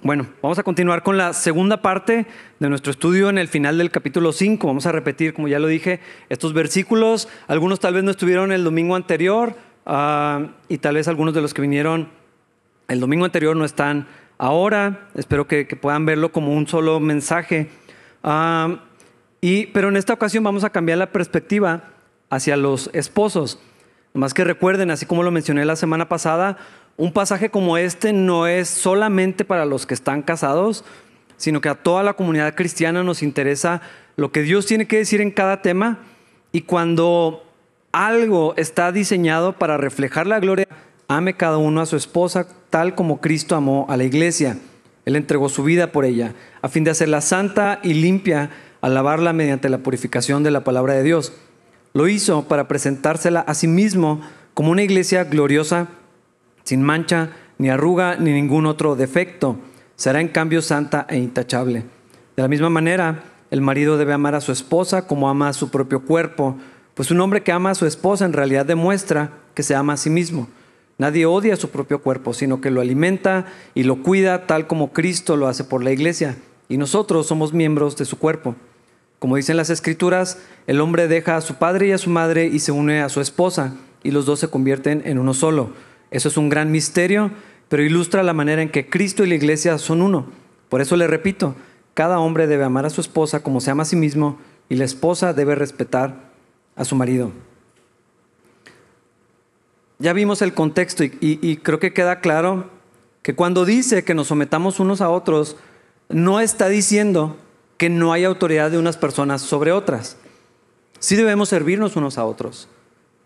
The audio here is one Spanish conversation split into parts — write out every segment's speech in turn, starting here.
Bueno, vamos a continuar con la segunda parte de nuestro estudio en el final del capítulo 5. Vamos a repetir, como ya lo dije, estos versículos. Algunos tal vez no estuvieron el domingo anterior uh, y tal vez algunos de los que vinieron el domingo anterior no están ahora. Espero que, puedan verlo como un solo mensaje. Y, pero en esta ocasión vamos a cambiar la perspectiva hacia los esposos. Más que recuerden, así como lo mencioné la semana pasada, un pasaje como este no es solamente para los que están casados, sino que a toda la comunidad cristiana nos interesa lo que Dios tiene que decir en cada tema y cuando algo está diseñado para reflejar la gloria, ame cada uno a su esposa tal como Cristo amó a la iglesia. Él entregó su vida por ella, a fin de hacerla santa y limpia, alabarla mediante la purificación de la palabra de Dios. Lo hizo para presentársela a sí mismo como una iglesia gloriosa, sin mancha, ni arruga, ni ningún otro defecto. Será en cambio santa e intachable. De la misma manera, el marido debe amar a su esposa como ama a su propio cuerpo, pues un hombre que ama a su esposa en realidad demuestra que se ama a sí mismo. Nadie odia su propio cuerpo, sino que lo alimenta y lo cuida tal como Cristo lo hace por la iglesia, y nosotros somos miembros de su cuerpo. Como dicen las escrituras, el hombre deja a su padre y a su madre y se une a su esposa, y los dos se convierten en uno solo. Eso es un gran misterio, pero ilustra la manera en que Cristo y la iglesia son uno. Por eso le repito, cada hombre debe amar a su esposa como se ama a sí mismo, y la esposa debe respetar a su marido. Ya vimos el contexto y, creo que queda claro que cuando dice que nos sometamos unos a otros, no está diciendo que no hay autoridad de unas personas sobre otras. Sí debemos servirnos unos a otros,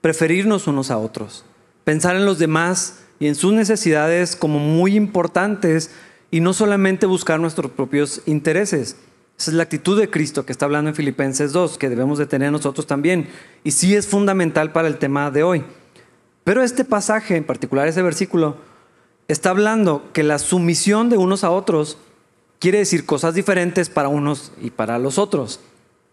preferirnos unos a otros, pensar en los demás y en sus necesidades como muy importantes y no solamente buscar nuestros propios intereses. Esa es la actitud de Cristo que está hablando en Filipenses 2, que debemos de tener nosotros también. Y sí es fundamental para el tema de hoy. Pero este pasaje, en particular ese versículo, está hablando que la sumisión de unos a otros quiere decir cosas diferentes para unos y para los otros.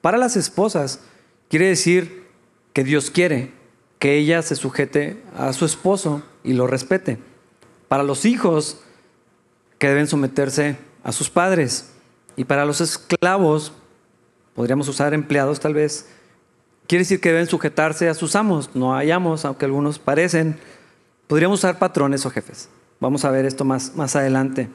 Para las esposas quiere decir que Dios quiere que ella se sujete a su esposo y lo respete. Para los hijos que deben someterse a sus padres. Y para los esclavos, podríamos usar empleados tal vez, quiere decir que deben sujetarse a sus amos. No hayamos, aunque algunos parecen. Podríamos usar patrones o jefes. Vamos a ver esto más, más adelante.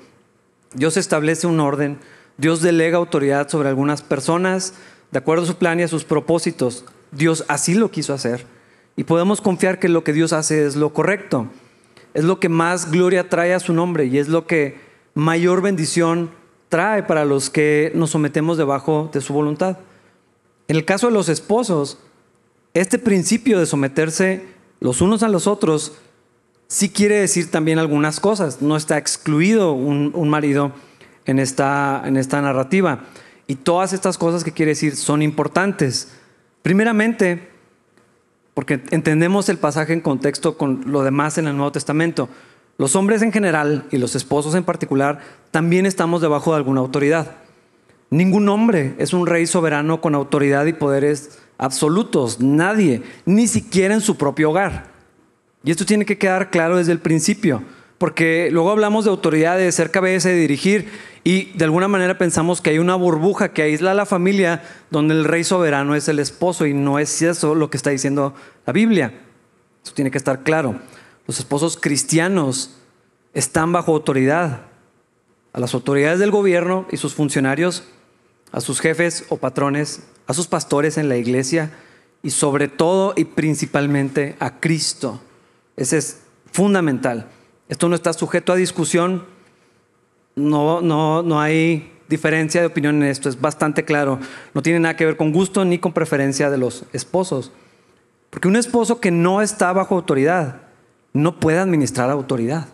Dios establece un orden, Dios delega autoridad sobre algunas personas de acuerdo a su plan y a sus propósitos. Dios así lo quiso hacer. Y podemos confiar que lo que Dios hace es lo correcto. Es lo que más gloria trae a su nombre y es lo que mayor bendición trae para los que nos sometemos debajo de su voluntad. En el caso de los esposos, este principio de someterse los unos a los otros sí quiere decir también algunas cosas. No está excluido un, marido en esta, en esta narrativa. Y todas estas cosas que quiere decir son importantes. Primeramente, porque entendemos el pasaje en contexto con lo demás en el Nuevo Testamento. Los hombres en general y los esposos en particular también estamos debajo de alguna autoridad. Ningún hombre es un rey soberano con autoridad y poderes absolutos. Nadie, ni siquiera en su propio hogar. Y esto tiene que quedar claro desde el principio, porque luego hablamos de autoridad, de ser cabeza, de dirigir, y de alguna manera pensamos que hay una burbuja que aísla a la familia donde el rey soberano es el esposo, y no es eso lo que está diciendo la Biblia. Eso tiene que estar claro. Los esposos cristianos están bajo autoridad. A las autoridades del gobierno y sus funcionarios, a sus jefes o patrones, a sus pastores en la iglesia y sobre todo y principalmente a Cristo. Ese es fundamental. Esto no está sujeto a discusión. No, no, no hay diferencia de opinión en esto. Es bastante claro. No tiene nada que ver con gusto ni con preferencia de los esposos. Porque un esposo que no está bajo autoridad no puede administrar autoridad.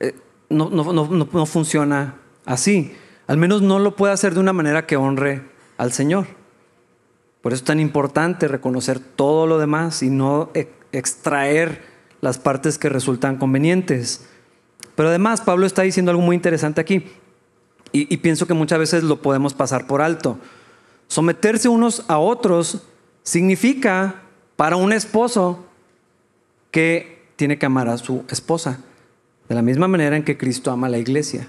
Eh, no, no, no funciona así. Al menos no lo puede hacer de una manera que honre al Señor. Por eso es tan importante reconocer todo lo demás y no extraer las partes que resultan convenientes. Pero además Pablo está diciendo algo muy interesante aquí y, pienso que muchas veces lo podemos pasar por alto. Someterse unos a otros significa para un esposo que tiene que amar a su esposa, de la misma manera en que Cristo ama a la iglesia.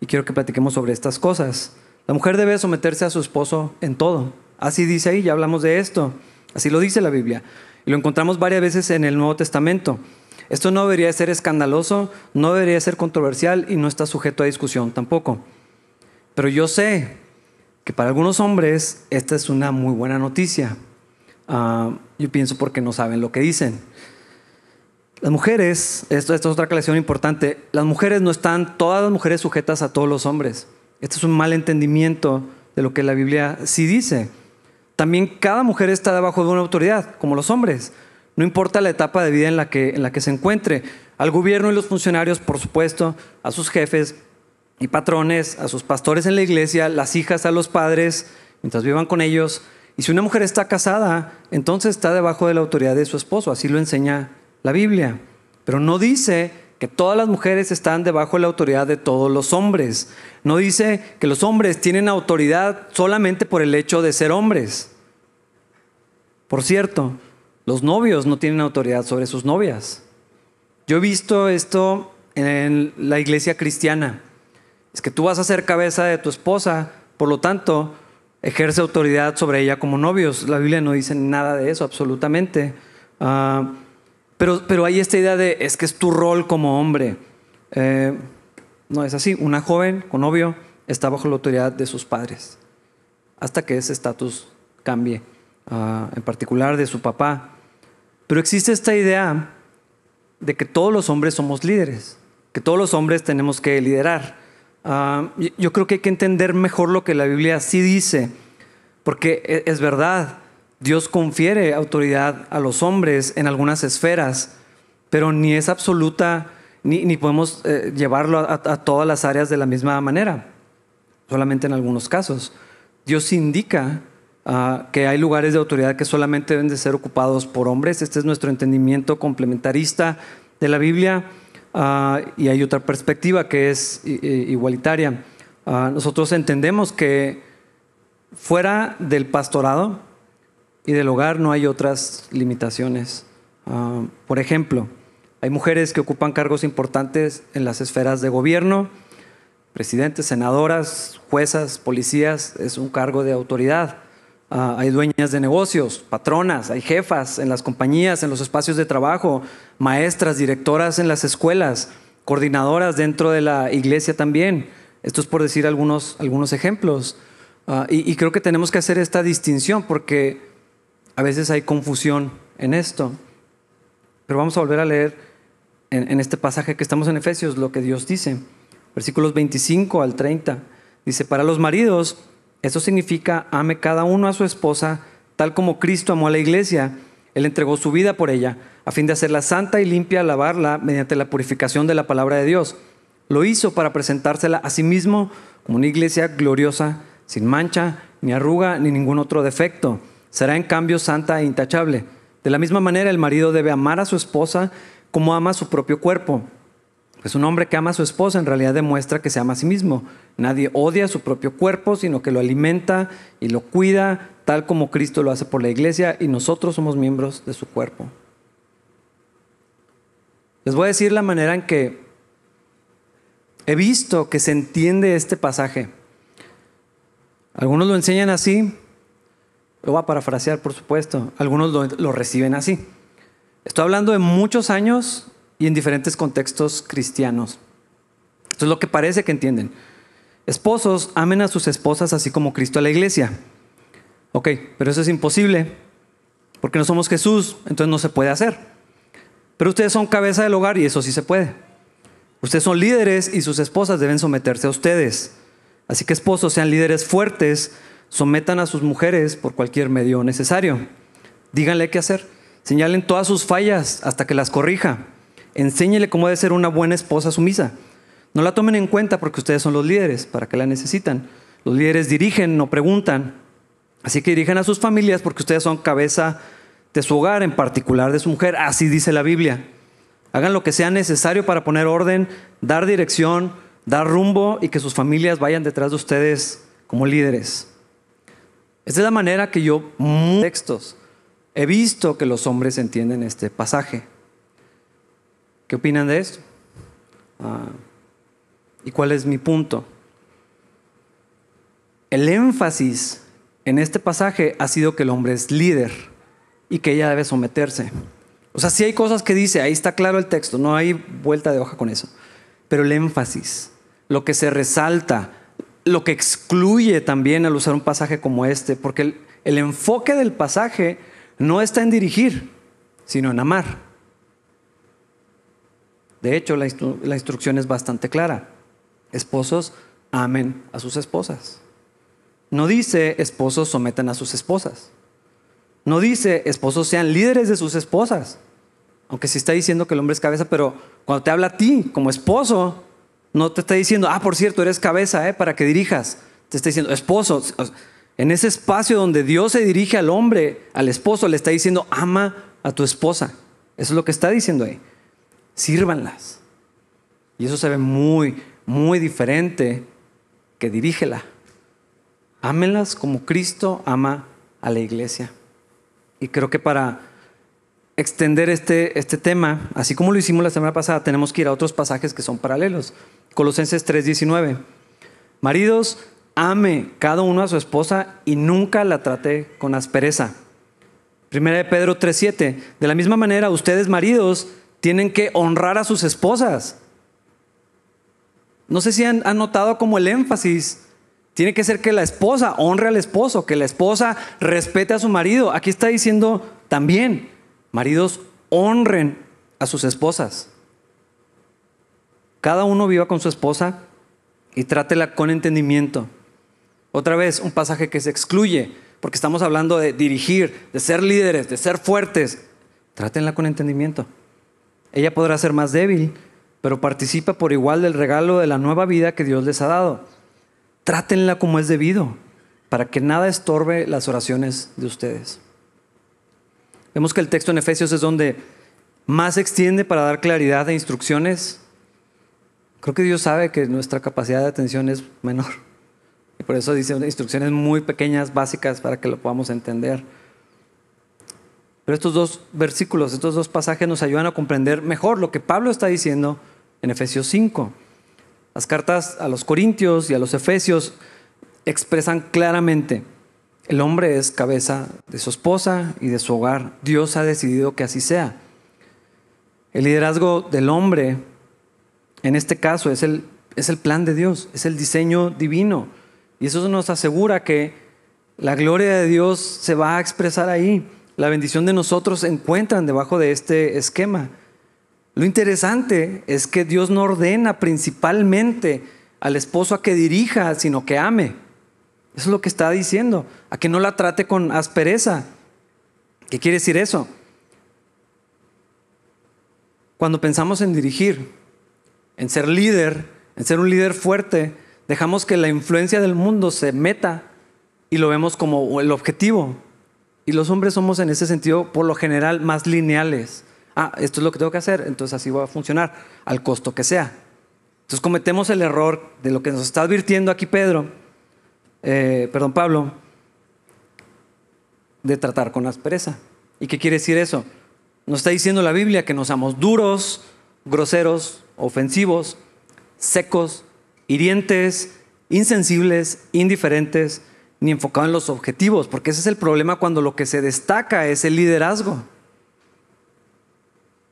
y quiero que platiquemos sobre estas cosas. La mujer debe someterse a su esposo en todo. Así dice ahí, ya hablamos de esto. Así lo dice la Biblia. Y lo encontramos varias veces en el Nuevo Testamento. Esto no debería ser escandaloso, no debería ser controversial y no está sujeto a discusión tampoco. Pero yo sé que para algunos hombres esta es una muy buena noticia. Ah, yo pienso porque no saben lo que dicen. Las mujeres, esto, es otra aclaración importante, las mujeres no están, todas las mujeres sujetas a todos los hombres. Este es un mal entendimiento de lo que la Biblia sí dice. También cada mujer está debajo de una autoridad, como los hombres. No importa la etapa de vida en la que, se encuentre. Al gobierno y los funcionarios, por supuesto, a sus jefes y patrones, a sus pastores en la iglesia, las hijas a los padres, mientras vivan con ellos. Y si una mujer está casada, entonces está debajo de la autoridad de su esposo. Así lo enseña la Biblia. Pero no dice que todas las mujeres están debajo de la autoridad de todos los hombres. No dice que los hombres tienen autoridad solamente por el hecho de ser hombres. Por cierto, los novios no tienen autoridad sobre sus novias. Yo he visto esto en la iglesia cristiana. Es que tú vas a ser cabeza de tu esposa, por lo tanto, ejerce autoridad sobre ella como novios. La Biblia no dice nada de eso, absolutamente. Ah, pero, pero hay esta idea de, es que es tu rol como hombre. Eh, no es así. Una joven con novio está bajo la autoridad de sus padres, hasta que ese estatus cambie, ah, en particular de su papá. Pero existe esta idea de que todos los hombres somos líderes, que todos los hombres tenemos que liderar. Ah, yo creo que hay que entender mejor lo que la Biblia sí dice, porque e, es verdad, Dios confiere autoridad a los hombres en algunas esferas, pero ni es absoluta, ni, podemos eh, llevarlo a, todas las áreas de la misma manera, solamente en algunos casos. Dios indica Ah, que hay lugares de autoridad que solamente deben de ser ocupados por hombres. Este es nuestro entendimiento complementarista de la Biblia. Ah, y hay otra perspectiva que es igualitaria. Ah, nosotros entendemos que fuera del pastorado y del hogar no hay otras limitaciones. por ejemplo, hay mujeres que ocupan cargos importantes en las esferas de gobierno, presidentes, senadoras, juezas, policías, es un cargo de autoridad. Ah, hay dueñas de negocios, patronas, hay jefas en las compañías, en los espacios de trabajo, maestras, directoras en las escuelas, coordinadoras dentro de la iglesia también. Esto es por decir algunos, algunos ejemplos. Ah, y, creo que tenemos que hacer esta distinción porque a veces hay confusión en esto. Pero vamos a volver a leer en, este pasaje que estamos en Efesios lo que Dios dice. Versículos 25 al 30. Dice, para los maridos, eso significa ame cada uno a su esposa tal como Cristo amó a la iglesia. Él entregó su vida por ella, a fin de hacerla santa y limpia, lavarla mediante la purificación de la palabra de Dios. Lo hizo para presentársela a sí mismo como una iglesia gloriosa, sin mancha, ni arruga, ni ningún otro defecto. Será en cambio santa e intachable. De la misma manera, el marido debe amar a su esposa como ama su propio cuerpo. Pues un hombre que ama a su esposa en realidad demuestra que se ama a sí mismo. Nadie odia su propio cuerpo, sino que lo alimenta y lo cuida, tal como Cristo lo hace por la iglesia y nosotros somos miembros de su cuerpo. Les voy a decir la manera en que he visto que se entiende este pasaje. Algunos lo enseñan así, lo voy a parafrasear por supuesto, algunos lo, lo reciben así. Estoy hablando de muchos años y en diferentes contextos cristianos. Esto es lo que parece que entienden. Esposos, amen a sus esposas así como Cristo a la iglesia. Ok, pero eso es imposible porque no somos Jesús, entonces no se puede hacer. Pero ustedes son cabeza del hogar y eso sí se puede. Ustedes son líderes y sus esposas deben someterse a ustedes. Así que esposos sean líderes fuertes, sometan a sus mujeres por cualquier medio necesario. Díganle qué hacer. Señalen todas sus fallas hasta que las corrija. Enséñele cómo debe ser una buena esposa sumisa. No la tomen en cuenta porque ustedes son los líderes, para que la necesitan. Los líderes dirigen, no preguntan. Así que dirigen a sus familias porque ustedes son cabeza de su hogar, en particular de su mujer. Así dice la Biblia. Hagan lo que sea necesario para poner orden, dar dirección, dar rumbo y que sus familias vayan detrás de ustedes como líderes. Esta es la manera que yo, textos, he visto que los hombres entienden este pasaje. ¿Qué opinan de esto? Ah, ¿Y cuál es mi punto? El énfasis en este pasaje ha sido que el hombre es líder y que ella debe someterse. O sea, si hay cosas que dice, ahí está claro el texto, no hay vuelta de hoja con eso. Pero el énfasis, lo que se resalta, lo que excluye también al usar un pasaje como este, porque el, enfoque del pasaje no está en dirigir, sino en amar. De hecho, la, instrucción es bastante clara. Esposos, amen a sus esposas. No dice esposos sometan a sus esposas. No dice esposos sean líderes de sus esposas. Aunque sí está diciendo que el hombre es cabeza, pero cuando te habla a ti como esposo, no te está diciendo, ah, por cierto, eres cabeza, ¿eh? para que dirijas. Te está diciendo, esposo. En ese espacio donde Dios se dirige al hombre, al esposo, le está diciendo, ama a tu esposa. Eso es lo que está diciendo ahí. Sírvanlas. Y eso se ve muy, muy diferente que dirígela. Ámenlas como Cristo ama a la iglesia. Y creo que para extender este, este tema, así como lo hicimos la semana pasada, tenemos que ir a otros pasajes que son paralelos. Colosenses 3:19. Maridos, ame cada uno a su esposa y nunca la trate con aspereza. Primera de Pedro 3:7. De la misma manera, ustedes maridos tienen que honrar a sus esposas. No sé si han, notado como el énfasis tiene que ser que la esposa honre al esposo, que la esposa respete a su marido. Aquí está diciendo también, maridos honren a sus esposas. Cada uno viva con su esposa y trátela con entendimiento. Otra vez, un pasaje que se excluye, porque estamos hablando de dirigir, de ser líderes, de ser fuertes. Trátenla con entendimiento. Ella podrá ser más débil, pero participa por igual del regalo de la nueva vida que Dios les ha dado. Trátenla como es debido, para que nada estorbe las oraciones de ustedes. Vemos que el texto en Efesios es donde más se extiende para dar claridad e instrucciones. Creo que Dios sabe que nuestra capacidad de atención es menor. Y por eso dice instrucciones muy pequeñas, básicas, para que lo podamos entender. Pero estos dos versículos, estos dos pasajes nos ayudan a comprender mejor lo que Pablo está diciendo en Efesios 5. Las cartas a los Corintios y a los Efesios expresan claramente, el hombre es cabeza de su esposa y de su hogar. Dios ha decidido que así sea. El liderazgo del hombre, en este caso, es el, es el plan de Dios, es el diseño divino. Y eso nos asegura que la gloria de Dios se va a expresar ahí. La bendición de nosotros se encuentran debajo de este esquema. Lo interesante es que Dios no ordena principalmente al esposo a que dirija, sino que ame. Eso es lo que está diciendo, a que no la trate con aspereza. ¿Qué quiere decir eso? Cuando pensamos en dirigir, en ser líder, en ser un líder fuerte, dejamos que la influencia del mundo se meta y lo vemos como el objetivo. Y los hombres somos en ese sentido, por lo general, más lineales ah, esto es lo que tengo que hacer, entonces así va a funcionar, al costo que sea. Entonces cometemos el error de lo que nos está advirtiendo aquí Pedro, eh, perdón, Pablo, de tratar con aspereza. ¿Y qué quiere decir eso? Nos está diciendo la Biblia que no seamos duros, groseros, ofensivos, secos, hirientes, insensibles, indiferentes, ni enfocados en los objetivos, porque ese es el problema cuando lo que se destaca es el liderazgo.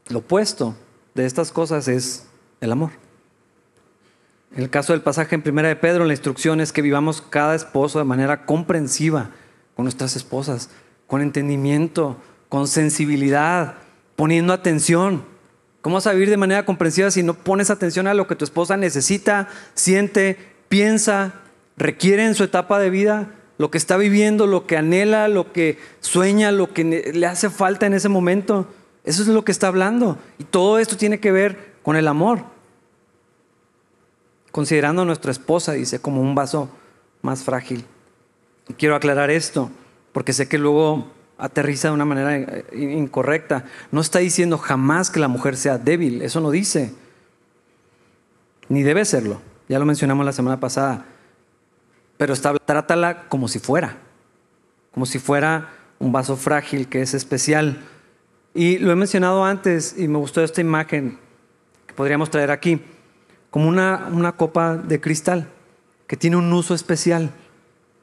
Lo opuesto de estas cosas es el amor. En el caso del pasaje en Primera de Pedro, la instrucción es que vivamos cada esposo de manera comprensiva con nuestras esposas, con entendimiento, con sensibilidad, poniendo atención. ¿Cómo vas a vivir de manera comprensiva si no pones atención a lo que tu esposa necesita, siente, piensa, requiere en su etapa de vida, lo que está viviendo, lo que anhela, lo que sueña, lo que le hace falta en ese momento? Eso es lo que está hablando. Y todo esto tiene que ver con el amor. Considerando a nuestra esposa, dice, como un vaso más frágil. Quiero aclarar esto, porque sé que luego aterriza de una manera incorrecta. No está diciendo jamás que la mujer sea débil, eso no dice. Ni debe serlo. Ya lo mencionamos la semana pasada. Pero está, trátala como si fuera. Como si fuera un vaso frágil que es especial y lo he mencionado antes y me gustó esta imagen que podríamos traer aquí. como una copa de cristal que tiene un uso especial.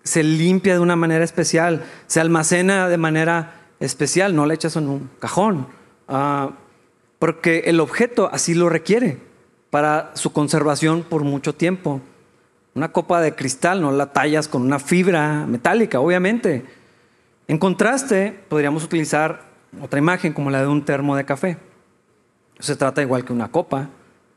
Se limpia de una manera especial, se almacena de manera especial, no la echas en un cajón, ah, porque el objeto así lo requiere para su conservación por mucho tiempo. Una copa de cristal no la tallas con una fibra metálica, obviamente. En contraste, podríamos utilizar otra imagen como la de un termo de café. Se trata igual que una copa,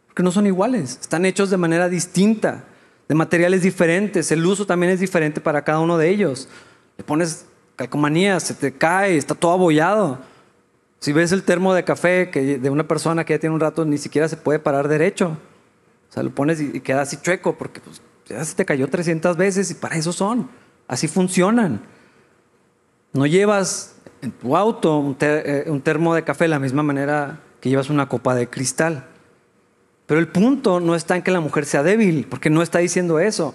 porque no son iguales, están hechos de manera distinta, de materiales diferentes, el uso también es diferente para cada uno de ellos. Le pones calcomanía, se te cae, está todo abollado. Si ves el termo de café que de una persona que ya tiene un rato, ni siquiera se puede parar derecho. O sea, lo pones y, queda así chueco porque pues, ya se te cayó 300 veces y para eso son. Así funcionan. No llevas en tu auto eh, un, termo de café de la misma manera que llevas una copa de cristal. Pero el punto no está en que la mujer sea débil, porque no está diciendo eso.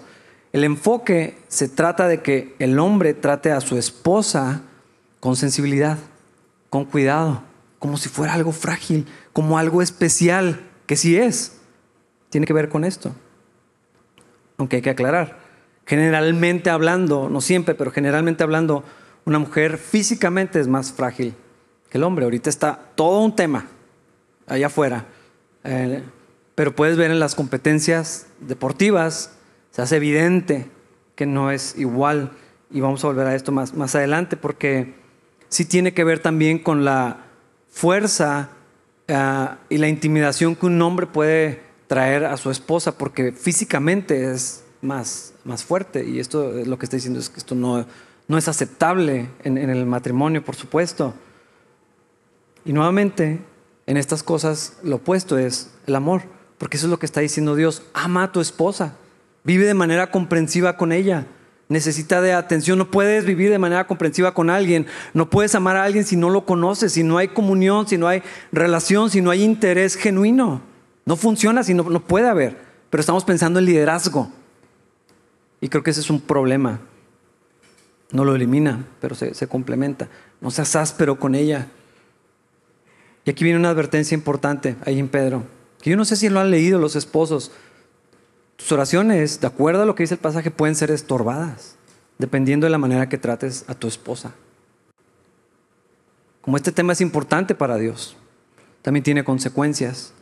El enfoque se trata de que el hombre trate a su esposa con sensibilidad, con cuidado, como si fuera algo frágil, como algo especial, que sí es. Tiene que ver con esto. Aunque hay que aclarar, generalmente hablando, no siempre, pero generalmente hablando, una mujer físicamente es más frágil que el hombre. Ahorita está todo un tema allá afuera. Eh, pero puedes ver en las competencias deportivas, se hace evidente que no es igual. Y vamos a volver a esto más, más adelante porque sí tiene que ver también con la fuerza eh, y la intimidación que un hombre puede traer a su esposa porque físicamente es más, más fuerte. Y esto lo que está diciendo es que esto no, no es aceptable en el matrimonio, por supuesto. Y nuevamente, en estas cosas, lo opuesto es el amor. Porque eso es lo que está diciendo Dios. Ama a tu esposa. Vive de manera comprensiva con ella. Necesita de atención. No puedes vivir de manera comprensiva con alguien. No puedes amar a alguien si no lo conoces, si no hay comunión, si no hay relación, si no hay interés genuino. No funciona si no, no puede haber. Pero estamos pensando en liderazgo. Y creo que ese es un problema. No lo elimina, pero se, se complementa. No seas áspero con ella. Y aquí viene una advertencia importante ahí en Pedro que yo no sé si lo han leído los esposos. Tus oraciones, de acuerdo a lo que dice el pasaje, pueden ser estorbadas, dependiendo de la manera que trates a tu esposa. Como este tema es importante para Dios, también tiene consecuencias.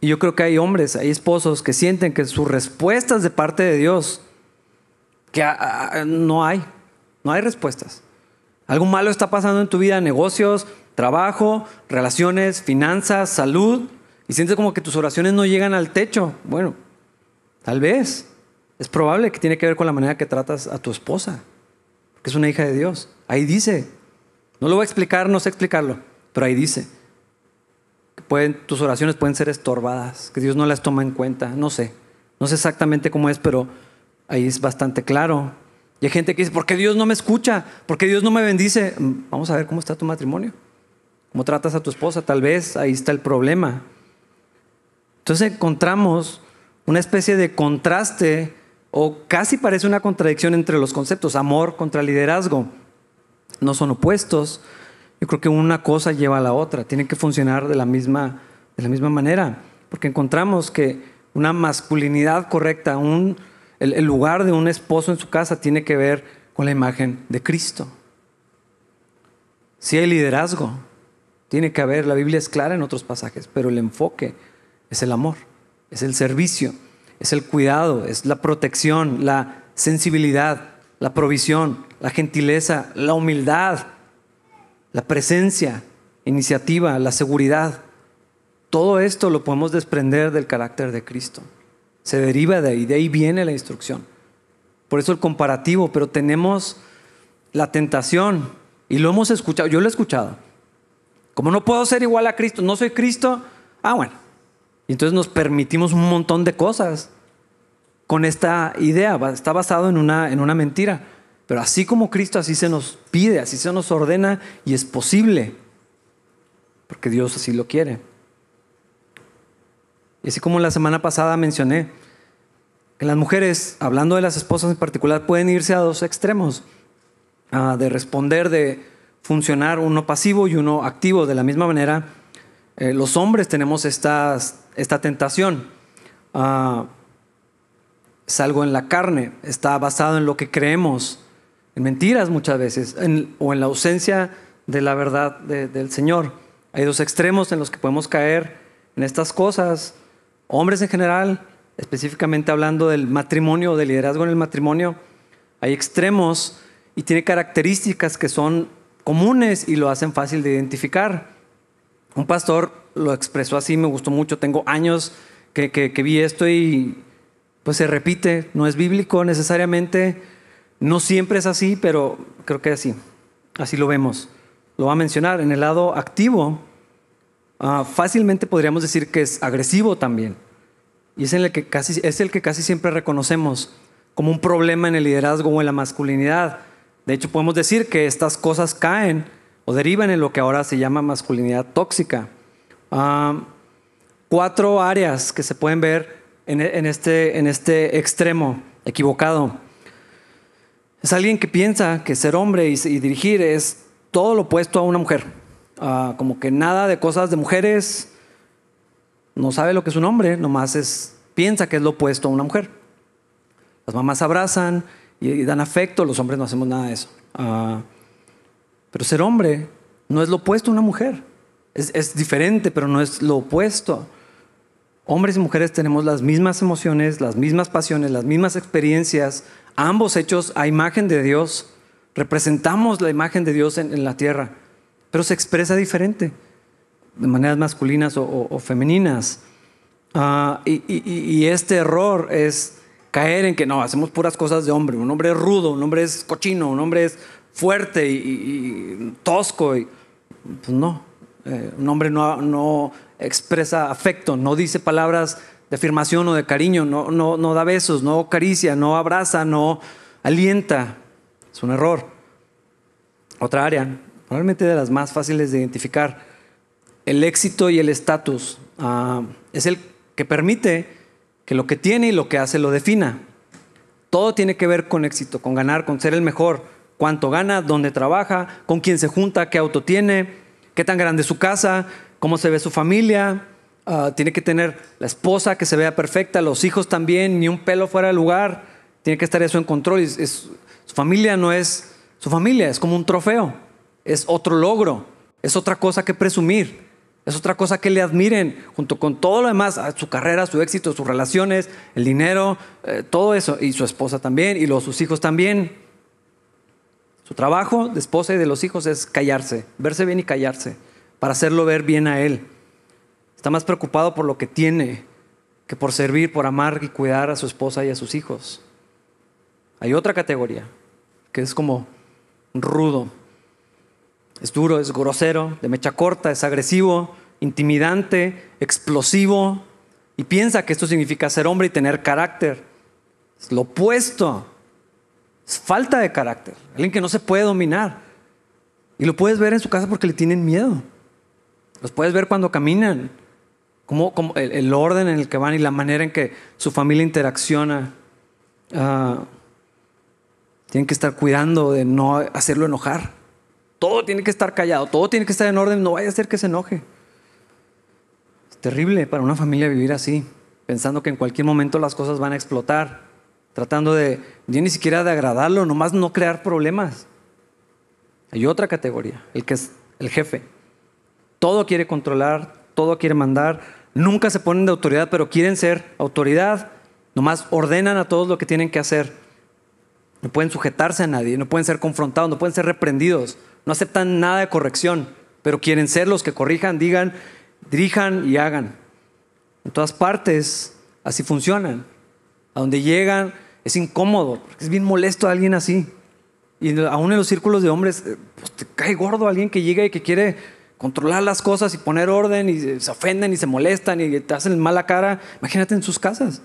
Y yo creo que hay hombres, hay esposos que sienten que sus respuestas de parte de Dios, que no hay, no hay respuestas. Algo malo está pasando en tu vida, negocios, trabajo, relaciones, finanzas, salud, y sientes como que tus oraciones no llegan al techo. Bueno, tal vez. Es probable que tiene que ver con la manera que tratas a tu esposa, porque es una hija de Dios. Ahí dice. No lo voy a explicar, no sé explicarlo, pero ahí dice. Que pueden, tus oraciones pueden ser estorbadas, que Dios no las toma en cuenta. No sé. No sé exactamente cómo es, pero ahí es bastante claro. Y hay gente que dice, ¿por qué Dios no me escucha? ¿Por qué Dios no me bendice? Mm, vamos a ver cómo está tu matrimonio cómo tratas a tu esposa, tal vez ahí está el problema. Entonces encontramos una especie de contraste o casi parece una contradicción entre los conceptos, amor contra liderazgo. No son opuestos. Yo creo que una cosa lleva a la otra, tienen que funcionar de la misma, de la misma manera, porque encontramos que una masculinidad correcta, un, el, el lugar de un esposo en su casa tiene que ver con la imagen de Cristo. Si hay liderazgo, tiene que haber, la Biblia es clara en otros pasajes, pero el enfoque es el amor, es el servicio, es el cuidado, es la protección, la sensibilidad, la provisión, la gentileza, la humildad, la presencia, iniciativa, la seguridad. Todo esto lo podemos desprender del carácter de Cristo. Se deriva de ahí, de ahí viene la instrucción. Por eso el comparativo, pero tenemos la tentación y lo hemos escuchado, yo lo he escuchado como no puedo ser igual a Cristo, no soy Cristo, ah, bueno. Entonces nos permitimos un montón de cosas con esta idea. Está basado en una, en una mentira. Pero así como Cristo, así se nos pide, así se nos ordena y es posible. Porque Dios así lo quiere. Y así como la semana pasada mencioné, que las mujeres, hablando de las esposas en particular, pueden irse a dos extremos. De responder de funcionar uno pasivo y uno activo. De la misma manera, eh, los hombres tenemos estas esta tentación. Ah, es algo en la carne, está basado en lo que creemos, en mentiras muchas veces, o en la ausencia de la verdad del Señor. Hay dos extremos en los que podemos caer en estas cosas. Hombres en general, específicamente hablando del matrimonio, del liderazgo en el matrimonio, hay extremos y tiene características que son comunes y lo hacen fácil de identificar. Un pastor lo expresó así, me gustó mucho, tengo años que, que, vi esto y pues se repite, no es bíblico necesariamente, no siempre es así, pero creo que así, así lo vemos. Lo va a mencionar en el lado activo, ah, fácilmente podríamos decir que es agresivo también. Y es, el que casi, es el que casi siempre reconocemos como un problema en el liderazgo o en la masculinidad. De hecho, podemos decir que estas cosas caen o derivan en lo que ahora se llama masculinidad tóxica. Cuatro áreas que se pueden ver en, este, en este extremo equivocado. Es alguien que piensa que ser hombre y, dirigir es todo lo opuesto a una mujer. Ah, como que nada de cosas de mujeres, no sabe lo que es un hombre, nomás es, piensa que es lo opuesto a una mujer. Las mamás abrazan y, dan afecto, los hombres no hacemos nada de eso. Ah, pero ser hombre no es lo opuesto a una mujer. Es, diferente, pero no es lo opuesto. Hombres y mujeres tenemos las mismas emociones, las mismas pasiones, las mismas experiencias, ambos hechos a imagen de Dios. Representamos la imagen de Dios en, la tierra, pero se expresa diferente, de maneras masculinas o, femeninas. Ah, y este error es caer en que no, hacemos puras cosas de hombre. Un hombre es rudo, un hombre es cochino, un hombre es fuerte y, tosco. Y, pues no, eh, un hombre no, no, expresa afecto, no dice palabras de afirmación o de cariño, no, no, no da besos, no acaricia, no abraza, no alienta. Es un error. Otra área, probablemente de las más fáciles de identificar, el éxito y el estatus. Ah, es el que permite que lo que tiene y lo que hace lo defina. Todo tiene que ver con éxito, con ganar, con ser el mejor. Cuánto gana, dónde trabaja, con quién se junta, qué auto tiene, qué tan grande es su casa, cómo se ve su familia. Ah, tiene que tener la esposa que se vea perfecta, los hijos también, ni un pelo fuera de lugar. Tiene que estar eso en control. su familia no es su familia, es como un trofeo, es otro logro, es otra cosa que presumir. Es otra cosa que le admiren, junto con todo lo demás, su carrera, su éxito, sus relaciones, el dinero, eh, todo eso, y su esposa también, y los, sus hijos también. Su trabajo de esposa y de los hijos es callarse, verse bien y callarse, para hacerlo ver bien a él. Está más preocupado por lo que tiene que por servir, por amar y cuidar a su esposa y a sus hijos. Hay otra categoría, que es como rudo, es duro, es grosero, de mecha corta, es agresivo, intimidante, explosivo y piensa que esto significa ser hombre y tener carácter. Es lo opuesto. Es falta de carácter. Alguien que no se puede dominar. Y lo puedes ver en su casa porque le tienen miedo. Los puedes ver cuando caminan. Como, el, orden en el que van y la manera en que su familia interacciona. Ah, tienen que estar cuidando de no hacerlo enojar. Todo tiene que estar callado, todo tiene que estar en orden, no vaya a ser que se enoje. Es terrible para una familia vivir así, pensando que en cualquier momento las cosas van a explotar, tratando de, ni siquiera de agradarlo, nomás no crear problemas. Hay otra categoría, el que es el jefe. Todo quiere controlar, todo quiere mandar, nunca se ponen de autoridad, pero quieren ser autoridad, nomás ordenan a todos lo que tienen que hacer. No pueden sujetarse a nadie, no pueden ser confrontados, no pueden ser reprendidos no aceptan nada de corrección, pero quieren ser los que corrijan, digan, dirijan y hagan. En todas partes así funcionan. A donde llegan es incómodo, porque es bien molesto a alguien así. Y aún en los círculos de hombres, eh, pues te cae gordo alguien que llega y que quiere controlar las cosas y poner orden y se ofenden y se molestan y te hacen mala cara. Imagínate en sus casas.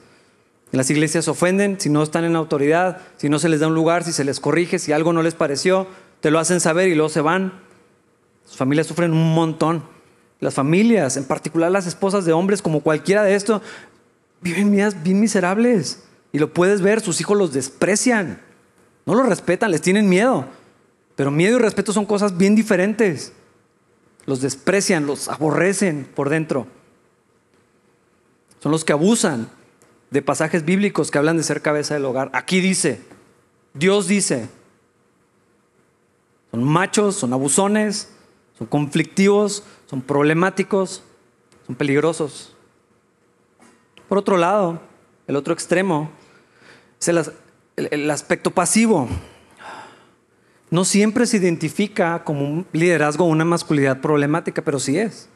En las iglesias se ofenden si no están en autoridad, si no se les da un lugar, si se les corrige, si algo no les pareció, te lo hacen saber y luego se van. Sus familias sufren un montón. Las familias, en particular las esposas de hombres, como cualquiera de estos, viven vidas bien miserables. Y lo puedes ver, sus hijos los desprecian. No los respetan, les tienen miedo. Pero miedo y respeto son cosas bien diferentes. Los desprecian, los aborrecen por dentro. Son los que abusan de pasajes bíblicos que hablan de ser cabeza del hogar. Aquí dice, Dios dice, son machos, son abusones, son conflictivos, son problemáticos, son peligrosos. Por otro lado, el otro extremo es el, aspecto pasivo. No siempre se identifica como un liderazgo o una masculinidad problemática, pero sí es.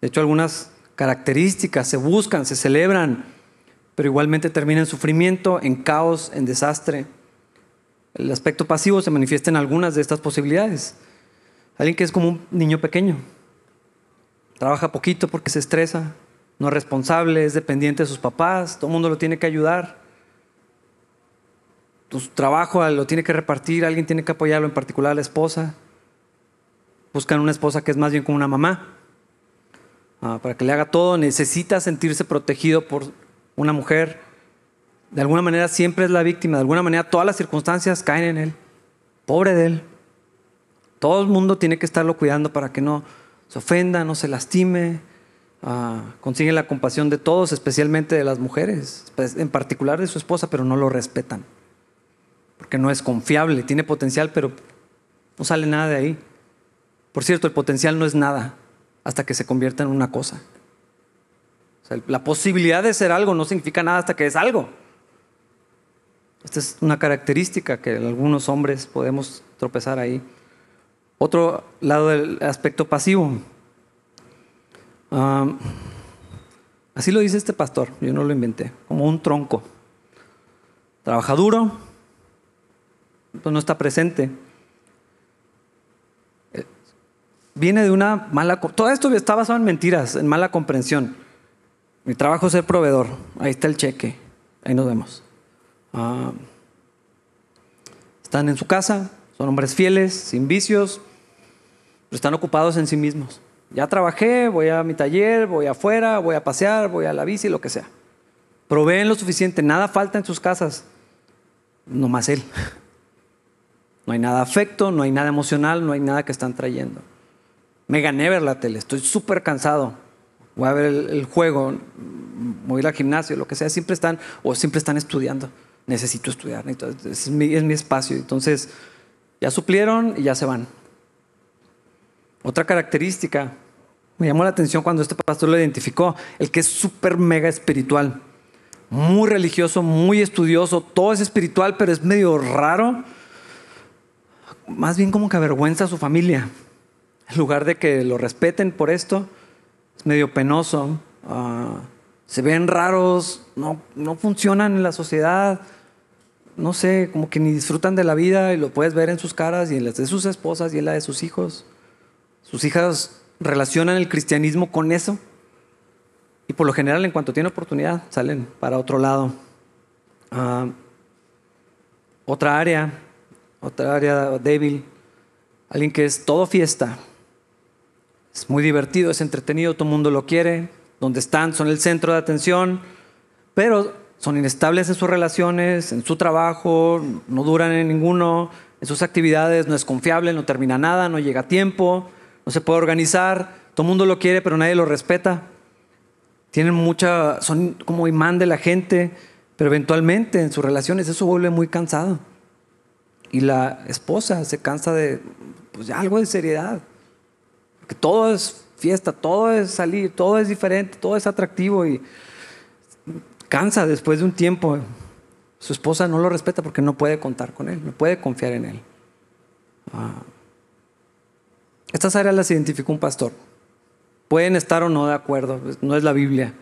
De hecho, algunas características se buscan, se celebran, pero igualmente termina en sufrimiento, en caos, en desastre. El aspecto pasivo se manifiesta en algunas de estas posibilidades. Alguien que es como un niño pequeño. Trabaja poquito porque se estresa, no es responsable, es dependiente de sus papás, todo el mundo lo tiene que ayudar. Tu trabajo lo tiene que repartir, alguien tiene que apoyarlo, en particular la esposa. Buscan una esposa que es más bien como una mamá. Ah, para que le haga todo, necesita sentirse protegido por una mujer. De alguna manera siempre es la víctima, de alguna manera todas las circunstancias caen en él. Pobre de él. Todo el mundo tiene que estarlo cuidando para que no se ofenda, no se lastime, uh, consigue la compasión de todos, especialmente de las mujeres, pues, en particular de su esposa, pero no lo respetan. Porque no es confiable, tiene potencial, pero no sale nada de ahí. Por cierto, el potencial no es nada hasta que se convierta en una cosa. la posibilidad de ser algo no significa nada hasta que es algo. Esta es una característica que algunos hombres podemos tropezar ahí. Otro lado del aspecto pasivo. así lo dice este pastor, yo no lo inventé, como un tronco. Trabaja duro, pues no está presente. Viene de una mala... Todo esto está basado en mentiras, en mala comprensión. Mi trabajo es ser proveedor. Ahí está el cheque. Ahí nos vemos. Están en su casa, son hombres fieles, sin vicios, están ocupados en sí mismos. Ya trabajé, voy a mi taller, voy afuera, voy a pasear, voy a la bici, lo que sea. Proveen lo suficiente, nada falta en sus casas, no más él. No hay nada afecto, no hay nada emocional, no hay nada que están trayendo. Me gané ver la tele, estoy súper cansado. Voy a ver el, juego, voy a ir al gimnasio, lo que sea, siempre están, o siempre están estudiando. Necesito estudiar, mi, es mi espacio. Entonces, ya suplieron y ya se van. Otra característica, me llamó la atención cuando este pastor lo identificó, el que es súper mega espiritual, muy religioso, muy estudioso, todo es espiritual, pero es medio raro, más bien como que avergüenza a su familia. En lugar de que lo respeten por esto, es medio penoso, ah, se ven raros, no, no funcionan en la sociedad, no sé, como que ni disfrutan de la vida y lo puedes ver en sus caras y en las de sus esposas y en la de sus hijos. Sus hijas relacionan el cristianismo con eso y por lo general en cuanto tienen oportunidad salen para otro lado. Ah, otra área, otra área débil, alguien que es todo fiesta, es muy divertido, es entretenido, todo el mundo lo quiere, donde están son el centro de atención, pero son inestables en sus relaciones, en su trabajo, no duran en ninguno, en sus actividades, no es confiable, no termina nada, no llega a tiempo, no se puede organizar, todo el mundo lo quiere, pero nadie lo respeta. Tienen mucha, son como imán de la gente, pero eventualmente en sus relaciones eso vuelve muy cansado. Y la esposa se cansa de pues, algo de seriedad. Porque todo es fiesta, todo es salir, todo es diferente, todo es atractivo y cansa después de un tiempo. Su esposa no lo respeta porque no puede contar con él, no puede confiar en él. Ah. Estas áreas las identificó un pastor. Pueden estar o no de acuerdo, no es la Biblia.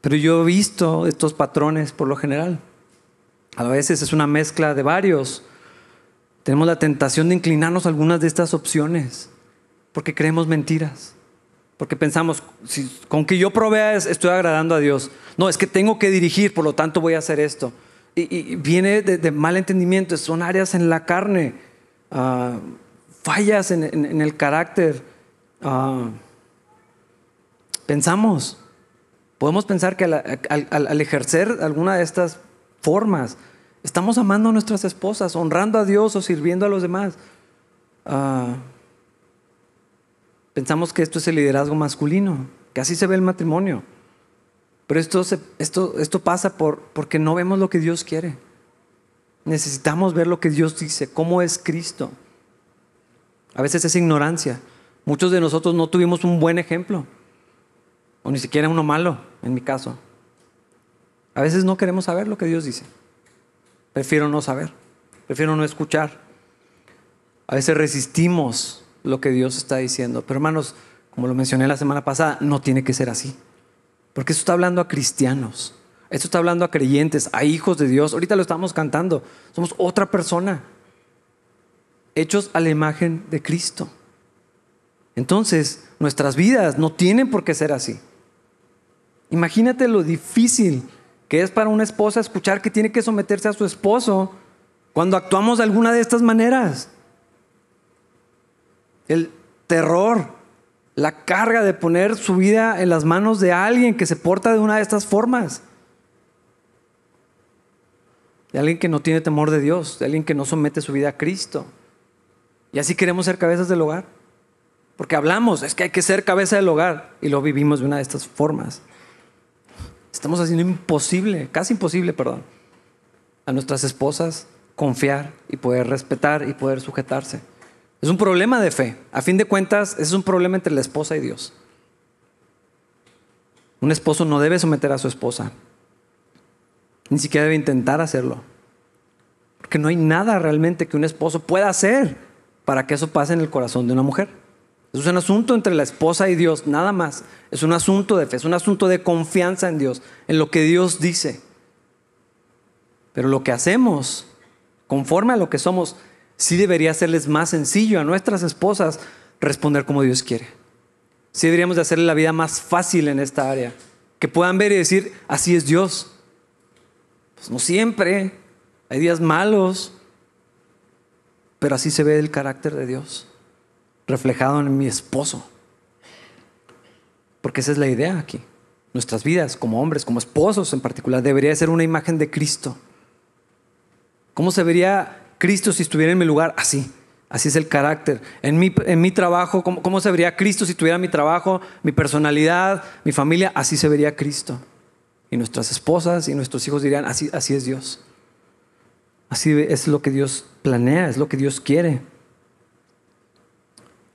Pero yo he visto estos patrones por lo general. A veces es una mezcla de varios. Tenemos la tentación de inclinarnos a algunas de estas opciones porque creemos mentiras. Porque pensamos, si, con que yo provea estoy agradando a Dios. No, es que tengo que dirigir, por lo tanto voy a hacer esto. Y, viene de, mal entendimiento, son áreas en la carne. Ah, fallas en, el carácter. Ah, pensamos, podemos pensar que al, ejercer alguna de estas formas, estamos amando a nuestras esposas, honrando a Dios o sirviendo a los demás. Ah, pensamos que esto es el liderazgo masculino, que así se ve el matrimonio. Pero esto, esto, esto pasa por, porque no vemos lo que Dios quiere. Necesitamos ver lo que Dios dice, cómo es Cristo. A veces es ignorancia. Muchos de nosotros no tuvimos un buen ejemplo, o ni siquiera uno malo, en mi caso. A veces no queremos saber lo que Dios dice. Prefiero no saber, prefiero no escuchar. A veces resistimos lo que Dios está diciendo. Pero hermanos, como lo mencioné la semana pasada, no tiene que ser así. Porque esto está hablando a cristianos, esto está hablando a creyentes, a hijos de Dios. Ahorita lo estamos cantando. Somos otra persona, hechos a la imagen de Cristo. Entonces, nuestras vidas no tienen por qué ser así. Imagínate lo difícil que es para una esposa escuchar que tiene que someterse a su esposo cuando actuamos de alguna de estas maneras. El terror, la carga de poner su vida en las manos de alguien que se porta de una de estas formas. De alguien que no tiene temor de Dios, de alguien que no somete su vida a Cristo. Y así queremos ser cabezas del hogar. Porque hablamos, es que hay que ser cabeza del hogar y lo vivimos de una de estas formas. Estamos haciendo imposible, casi imposible, perdón, a nuestras esposas confiar y poder respetar y poder sujetarse. Es un problema de fe. A fin de cuentas, es un problema entre la esposa y Dios. Un esposo no debe someter a su esposa. Ni siquiera debe intentar hacerlo. Porque no hay nada realmente que un esposo pueda hacer para que eso pase en el corazón de una mujer. Es un asunto entre la esposa y Dios, nada más. Es un asunto de fe, es un asunto de confianza en Dios, en lo que Dios dice. Pero lo que hacemos, conforme a lo que somos, sí debería hacerles más sencillo a nuestras esposas responder como Dios quiere. Sí deberíamos de hacerle la vida más fácil en esta área. Que puedan ver y decir, así es Dios. Pues no siempre, hay días malos, pero así se ve el carácter de Dios, reflejado en mi esposo. Porque esa es la idea aquí. Nuestras vidas como hombres, como esposos en particular, debería ser una imagen de Cristo. ¿Cómo se vería Cristo si estuviera en mi lugar? Así. Así es el carácter. En mi, en mi trabajo, ¿cómo, ¿cómo, se vería Cristo si tuviera mi trabajo, mi personalidad, mi familia? Así se vería Cristo. Y nuestras esposas y nuestros hijos dirían, así, así es Dios. Así es lo que Dios planea, es lo que Dios quiere.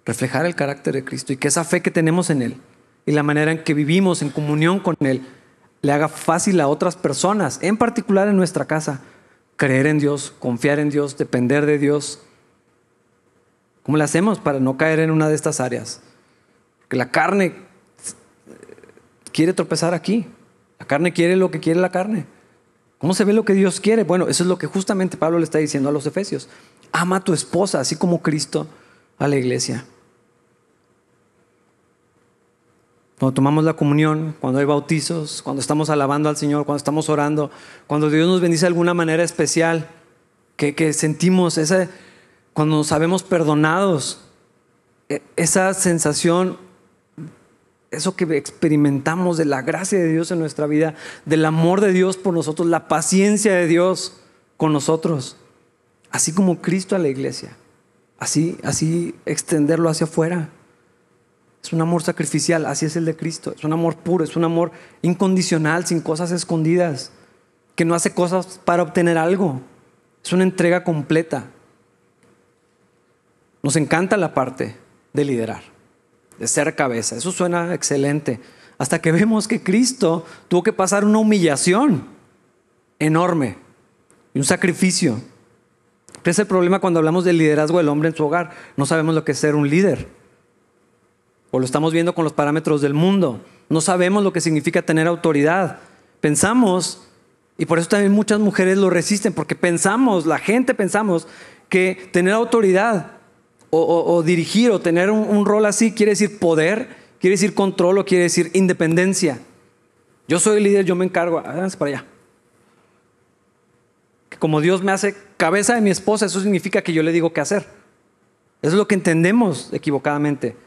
Reflejar el carácter de Cristo y que esa fe que tenemos en Él y la manera en que vivimos en comunión con Él le haga fácil a otras personas, en particular en nuestra casa, creer en Dios, confiar en Dios, depender de Dios. ¿Cómo le hacemos para no caer en una de estas áreas? Porque la carne quiere tropezar aquí. La carne quiere lo que quiere la carne. ¿Cómo se ve lo que Dios quiere? Bueno, eso es lo que justamente Pablo le está diciendo a los efesios. Ama a tu esposa, así como Cristo a la iglesia. Cuando tomamos la comunión, cuando hay bautizos, cuando estamos alabando al Señor, cuando estamos orando, cuando Dios nos bendice de alguna manera especial, que, sentimos esa, cuando nos sabemos perdonados, e, esa sensación, eso que experimentamos de la gracia de Dios en nuestra vida, del amor de Dios por nosotros, la paciencia de Dios con nosotros, así como Cristo a la iglesia, así, así extenderlo hacia afuera. Es un amor sacrificial, así es el de Cristo. Es un amor puro, es un amor incondicional, sin cosas escondidas, que no hace cosas para obtener algo. Es una entrega completa. Nos encanta la parte de liderar, de ser cabeza. Eso suena excelente. Hasta que vemos que Cristo tuvo que pasar una humillación enorme y un sacrificio. ¿Qué es el problema cuando hablamos del liderazgo del hombre en su hogar? No sabemos lo que es ser un líder o lo estamos viendo con los parámetros del mundo. No sabemos lo que significa tener autoridad. Pensamos, y por eso también muchas mujeres lo resisten, porque pensamos, la gente pensamos, que tener autoridad o, dirigir o tener un, rol así quiere decir poder, quiere decir control o quiere decir independencia. Yo soy el líder, yo me encargo, háganse para allá. Que como Dios me hace cabeza de mi esposa, eso significa que yo le digo qué hacer. Eso es lo que entendemos equivocadamente.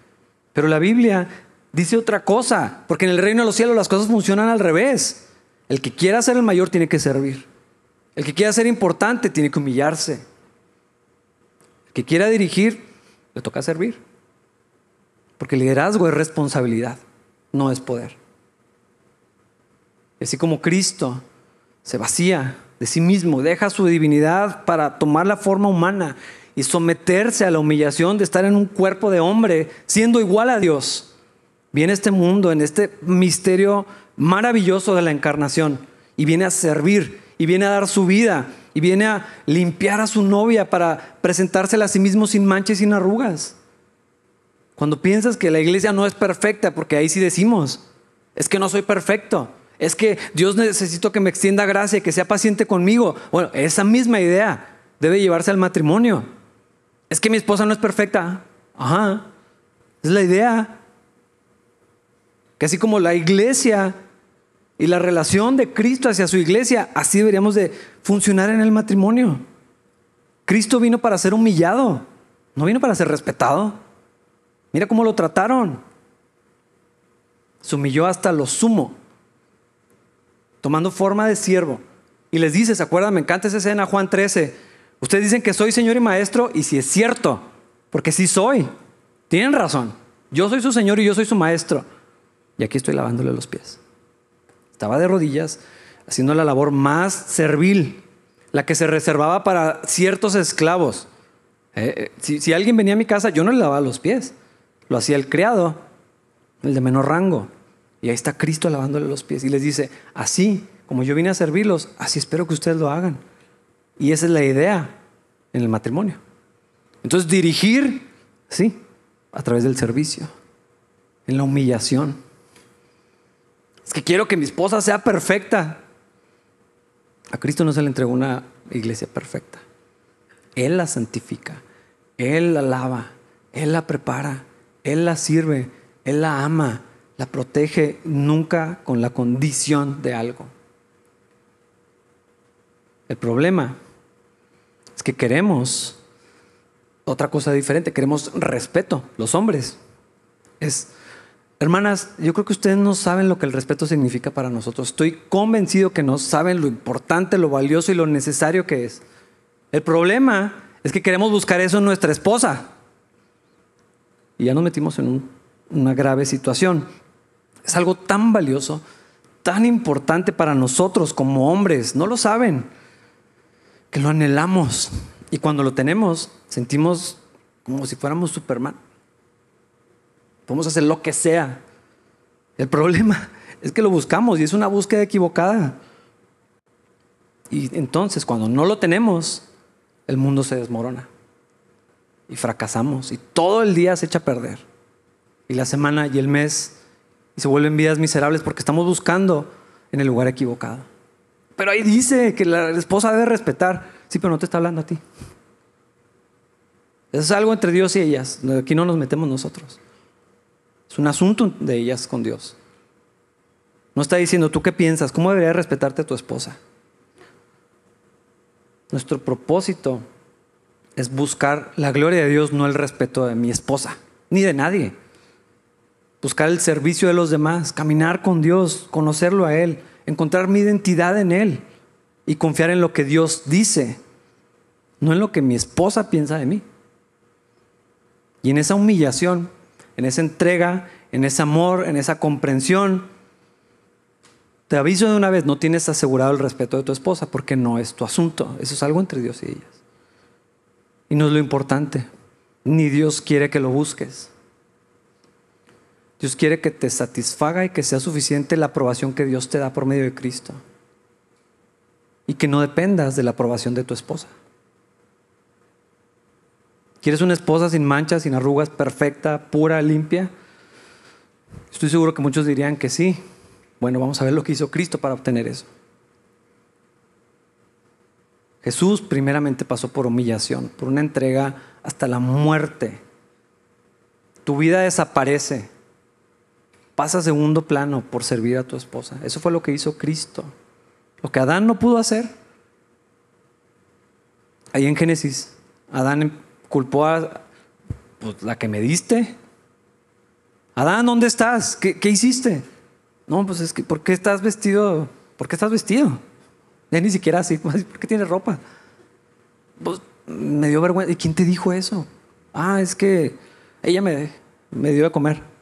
Pero la Biblia dice otra cosa, porque en el reino de los cielos las cosas funcionan al revés. El que quiera ser el mayor tiene que servir. El que quiera ser importante tiene que humillarse. El que quiera dirigir le toca servir. Porque el liderazgo es responsabilidad, no es poder. Así como Cristo se vacía de sí mismo, deja su divinidad para tomar la forma humana y someterse a la humillación de estar en un cuerpo de hombre, siendo igual a Dios. Viene este mundo, en este misterio maravilloso de la encarnación, y viene a servir, y viene a dar su vida, y viene a limpiar a su novia para presentársela a sí mismo sin manchas y sin arrugas. Cuando piensas que la iglesia no es perfecta, porque ahí sí decimos, es que no soy perfecto, es que Dios necesito que me extienda gracia y que sea paciente conmigo. Bueno, esa misma idea debe llevarse al matrimonio. Es que mi esposa no es perfecta. Ajá, es la idea. Que así como la iglesia y la relación de Cristo hacia su iglesia, así deberíamos de funcionar en el matrimonio. Cristo vino para ser humillado, no vino para ser respetado. Mira cómo lo trataron. Se humilló hasta lo sumo, tomando forma de siervo. Y les dice, ¿se acuerdan? Me encanta esa escena, Juan 13. Ustedes dicen que soy Señor y Maestro, y si es cierto, porque sí soy. Tienen razón. Yo soy su Señor y yo soy su Maestro. Y aquí estoy lavándole los pies. Estaba de rodillas haciendo la labor más servil, la que se reservaba para ciertos esclavos. Eh, eh, si, alguien venía a mi casa, yo no le lavaba los pies. Lo hacía el criado, el de menor rango. Y ahí está Cristo lavándole los pies. Y les dice, así como yo vine a servirlos, así espero que ustedes lo hagan. Y esa es la idea en el matrimonio. Entonces dirigir, sí, a través del servicio, en la humillación. Es que quiero que mi esposa sea perfecta. A Cristo no se le entregó una iglesia perfecta. Él la santifica, Él la lava, Él la prepara, Él la sirve, Él la ama, la protege nunca con la condición de algo. El problema es que queremos otra cosa diferente, queremos respeto, los hombres. Es Hermanas, yo creo que ustedes no saben lo que el respeto significa para nosotros. Estoy convencido que no saben lo importante, lo valioso y lo necesario que es. El problema es que queremos buscar eso en nuestra esposa. Y ya nos metimos en una grave situación. Es algo tan valioso, tan importante para nosotros como hombres. No lo saben, que lo anhelamos. Y cuando lo tenemos, sentimos como si fuéramos Superman. Podemos hacer lo que sea. El problema es que lo buscamos y es una búsqueda equivocada. Y entonces cuando no lo tenemos, el mundo se desmorona. Y fracasamos. Y todo el día se echa a perder. Y la semana y el mes. Y se vuelven vidas miserables porque estamos buscando en el lugar equivocado. Pero ahí dice que la esposa debe respetar. Sí, pero no te está hablando a ti. Eso es algo entre Dios y ellas. Aquí no nos metemos nosotros. Es un asunto de ellas con Dios. No está diciendo, ¿tú qué piensas? ¿Cómo debería respetarte tu esposa? Nuestro propósito es buscar la gloria de Dios, no el respeto de mi esposa, ni de nadie. Buscar el servicio de los demás, caminar con Dios, conocerlo a Él, encontrar mi identidad en Él y confiar en lo que Dios dice, no en lo que mi esposa piensa de mí. Y en esa humillación en esa entrega, en ese amor, en esa comprensión. Te aviso de una vez, no tienes asegurado el respeto de tu esposa porque no es tu asunto. Eso es algo entre Dios y ellas. Y no es lo importante. Ni Dios quiere que lo busques. Dios quiere que te satisfaga y que sea suficiente la aprobación que Dios te da por medio de Cristo. Y que no dependas de la aprobación de tu esposa. ¿Quieres una esposa sin manchas, sin arrugas, perfecta, pura, limpia? Estoy seguro que muchos dirían que sí. Bueno, vamos a ver lo que hizo Cristo para obtener eso. Jesús primeramente pasó por humillación, por una entrega hasta la muerte. Tu vida desaparece, pasa a segundo plano por servir a tu esposa. Eso fue lo que hizo Cristo. Lo que Adán no pudo hacer. Ahí en Génesis, Adán culpó a pues, la que me diste. Adán, ¿dónde estás? ¿Qué, hiciste? No, pues es que, ¿por qué estás vestido? ¿Por qué estás vestido? Ya ni siquiera así, ¿por qué tienes ropa? Pues me dio vergüenza. ¿Y quién te dijo eso? Ah, es que ella me, me dio de comer.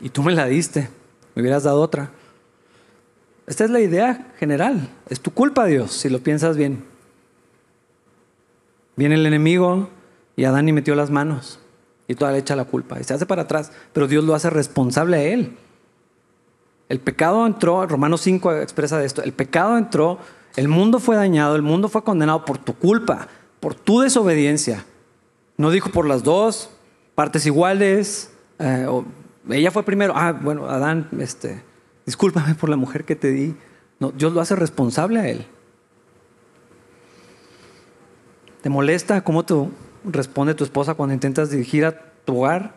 Y tú me la diste. Me hubieras dado otra. Esta es la idea general. Es tu culpa, Dios, si lo piensas bien. Viene el enemigo y Adán y metió las manos y toda le echa la culpa y se hace para atrás, pero Dios lo hace responsable a él. El pecado entró, Romanos 5 expresa esto, el pecado entró, el mundo fue dañado, el mundo fue condenado por tu culpa, por tu desobediencia. No dijo por las dos partes iguales, eh, ella fue primero, ah, bueno, Adán, este, discúlpame por la mujer que te di. No, Dios lo hace responsable a él. ¿Te molesta cómo te responde tu esposa cuando intentas dirigir a tu hogar?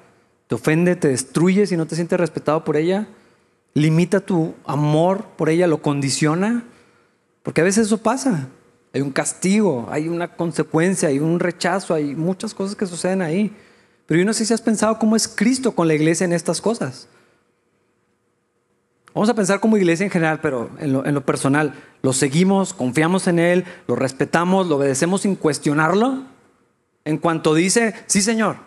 ¿Te ofende, te destruye si no te sientes respetado por ella? ¿Limita tu amor por ella? ¿Lo condiciona? Porque a veces eso pasa. Hay un castigo, hay una consecuencia, hay un rechazo, hay muchas cosas que suceden ahí. Pero yo no sé si has pensado cómo es Cristo con la iglesia en estas cosas. Vamos a pensar como iglesia en general, pero en lo, personal, ¿lo seguimos, confiamos en Él, lo respetamos, lo obedecemos sin cuestionarlo? En cuanto dice, sí Señor.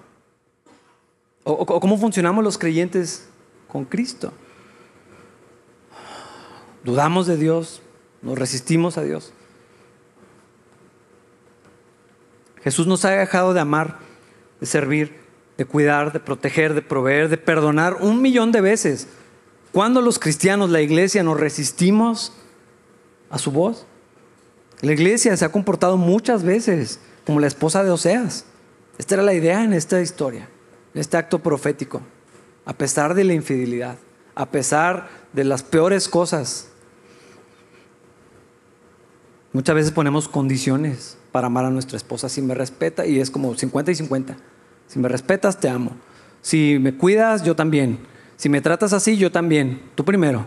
o cómo funcionamos los creyentes con Cristo. Dudamos de Dios, nos resistimos a Dios. Jesús nos ha dejado de amar, de servir, de cuidar, de proteger, de proveer, de perdonar un millón de veces. Cuando los cristianos, la iglesia, nos resistimos a su voz? La iglesia se ha comportado muchas veces como la esposa de Oseas. Esta era la idea en esta historia, en este acto profético. A pesar de la infidelidad, a pesar de las peores cosas. Muchas veces ponemos condiciones para amar a nuestra esposa. Si me respeta, y es como 50 y 50. Si me respetas, te amo. Si me cuidas, yo también. Si me tratas así, yo también. Tú primero.